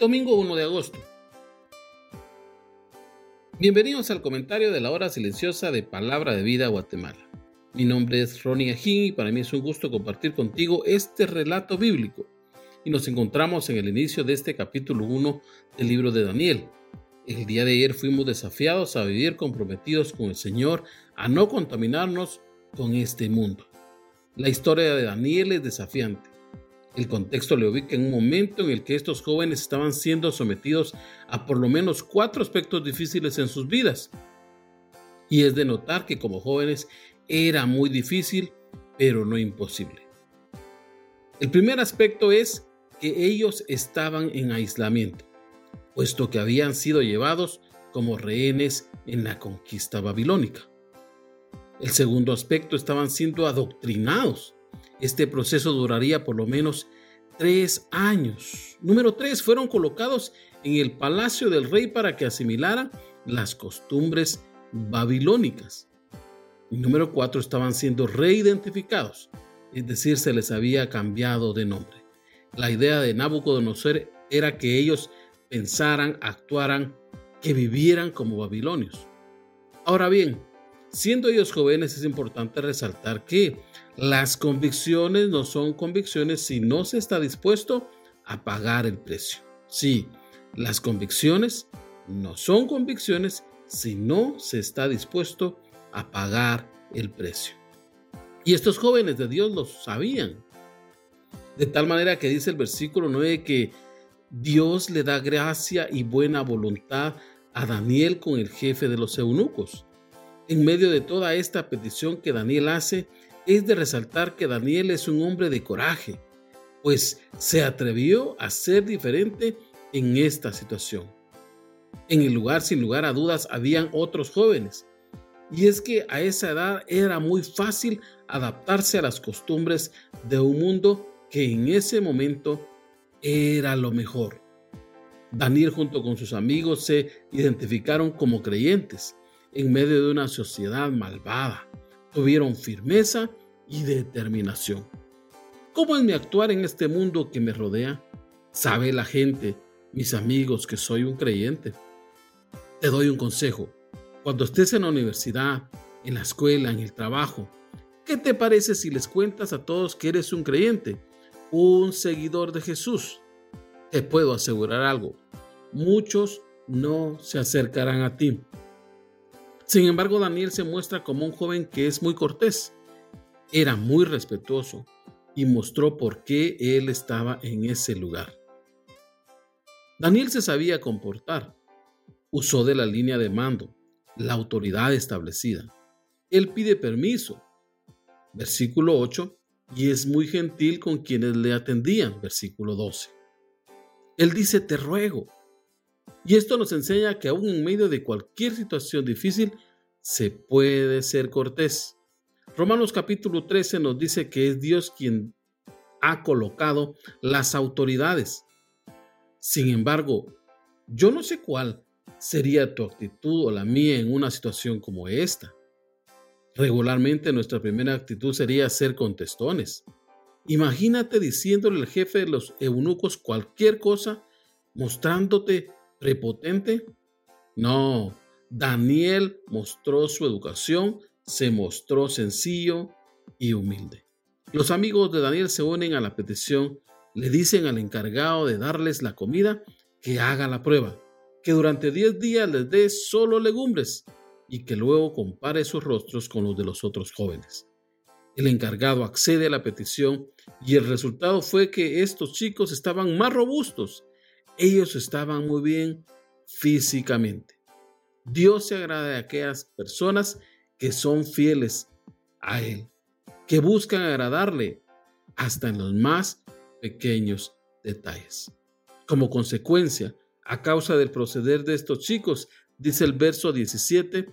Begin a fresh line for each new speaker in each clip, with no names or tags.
Domingo 1 de agosto. Bienvenidos al comentario de la hora silenciosa de Palabra de Vida Guatemala. Mi nombre es Ronnie Ajín y para mí es un gusto compartir contigo este relato bíblico. Y nos encontramos en el inicio de este capítulo 1 del libro de Daniel. El día de ayer fuimos desafiados a vivir comprometidos con el Señor, a no contaminarnos con este mundo. La historia de Daniel es desafiante el contexto le ubica en un momento en el que estos jóvenes estaban siendo sometidos a por lo menos cuatro aspectos difíciles en sus vidas. Y es de notar que como jóvenes era muy difícil, pero no imposible. El primer aspecto es que ellos estaban en aislamiento, puesto que habían sido llevados como rehenes en la conquista babilónica. El segundo aspecto estaban siendo adoctrinados este proceso duraría por lo menos tres años. Número tres, fueron colocados en el palacio del rey para que asimilaran las costumbres babilónicas. Número cuatro, estaban siendo reidentificados, es decir, se les había cambiado de nombre. La idea de Nabucodonosor era que ellos pensaran, actuaran, que vivieran como babilonios. Ahora bien, siendo ellos jóvenes es importante resaltar que las convicciones no son convicciones si no se está dispuesto a pagar el precio. Sí, las convicciones no son convicciones si no se está dispuesto a pagar el precio. Y estos jóvenes de Dios lo sabían. De tal manera que dice el versículo 9 que Dios le da gracia y buena voluntad a Daniel con el jefe de los eunucos. En medio de toda esta petición que Daniel hace, es de resaltar que Daniel es un hombre de coraje, pues se atrevió a ser diferente en esta situación. En el lugar, sin lugar a dudas, habían otros jóvenes. Y es que a esa edad era muy fácil adaptarse a las costumbres de un mundo que en ese momento era lo mejor. Daniel junto con sus amigos se identificaron como creyentes en medio de una sociedad malvada tuvieron firmeza y determinación. ¿Cómo es mi actuar en este mundo que me rodea? Sabe la gente, mis amigos, que soy un creyente. Te doy un consejo. Cuando estés en la universidad, en la escuela, en el trabajo, ¿qué te parece si les cuentas a todos que eres un creyente, un seguidor de Jesús? Te puedo asegurar algo. Muchos no se acercarán a ti sin embargo, Daniel se muestra como un joven que es muy cortés. Era muy respetuoso y mostró por qué él estaba en ese lugar. Daniel se sabía comportar. Usó de la línea de mando, la autoridad establecida. Él pide permiso. Versículo 8. Y es muy gentil con quienes le atendían. Versículo 12. Él dice, te ruego, y esto nos enseña que aún en medio de cualquier situación difícil se puede ser cortés. Romanos capítulo 13 nos dice que es Dios quien ha colocado las autoridades. Sin embargo, yo no sé cuál sería tu actitud o la mía en una situación como esta. Regularmente nuestra primera actitud sería ser contestones. Imagínate diciéndole al jefe de los eunucos cualquier cosa, mostrándote prepotente? No, Daniel mostró su educación, se mostró sencillo y humilde. Los amigos de Daniel se unen a la petición, le dicen al encargado de darles la comida que haga la prueba, que durante 10 días les dé solo legumbres y que luego compare sus rostros con los de los otros jóvenes. El encargado accede a la petición y el resultado fue que estos chicos estaban más robustos. Ellos estaban muy bien físicamente. Dios se agrada de aquellas personas que son fieles a Él, que buscan agradarle hasta en los más pequeños detalles. Como consecuencia, a causa del proceder de estos chicos, dice el verso 17,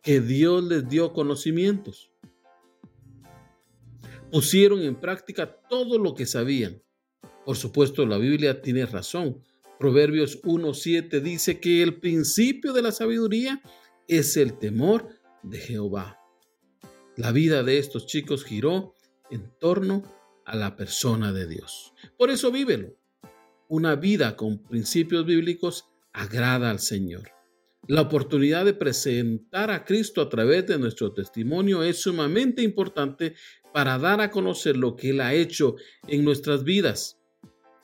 que Dios les dio conocimientos. Pusieron en práctica todo lo que sabían. Por supuesto, la Biblia tiene razón. Proverbios 1.7 dice que el principio de la sabiduría es el temor de Jehová. La vida de estos chicos giró en torno a la persona de Dios. Por eso vívelo. Una vida con principios bíblicos agrada al Señor. La oportunidad de presentar a Cristo a través de nuestro testimonio es sumamente importante para dar a conocer lo que Él ha hecho en nuestras vidas.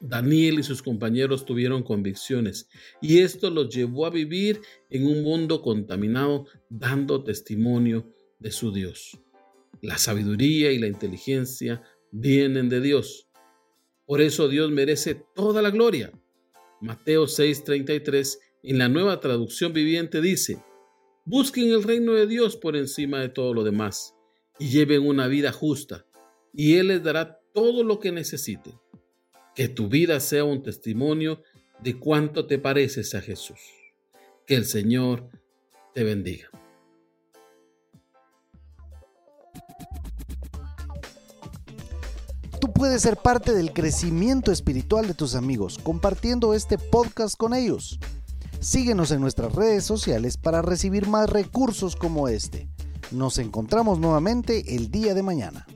Daniel y sus compañeros tuvieron convicciones y esto los llevó a vivir en un mundo contaminado dando testimonio de su Dios. La sabiduría y la inteligencia vienen de Dios. Por eso Dios merece toda la gloria. Mateo 6:33 en la nueva traducción viviente dice, busquen el reino de Dios por encima de todo lo demás y lleven una vida justa y Él les dará todo lo que necesiten. Que tu vida sea un testimonio de cuánto te pareces a Jesús. Que el Señor te bendiga.
Tú puedes ser parte del crecimiento espiritual de tus amigos compartiendo este podcast con ellos. Síguenos en nuestras redes sociales para recibir más recursos como este. Nos encontramos nuevamente el día de mañana.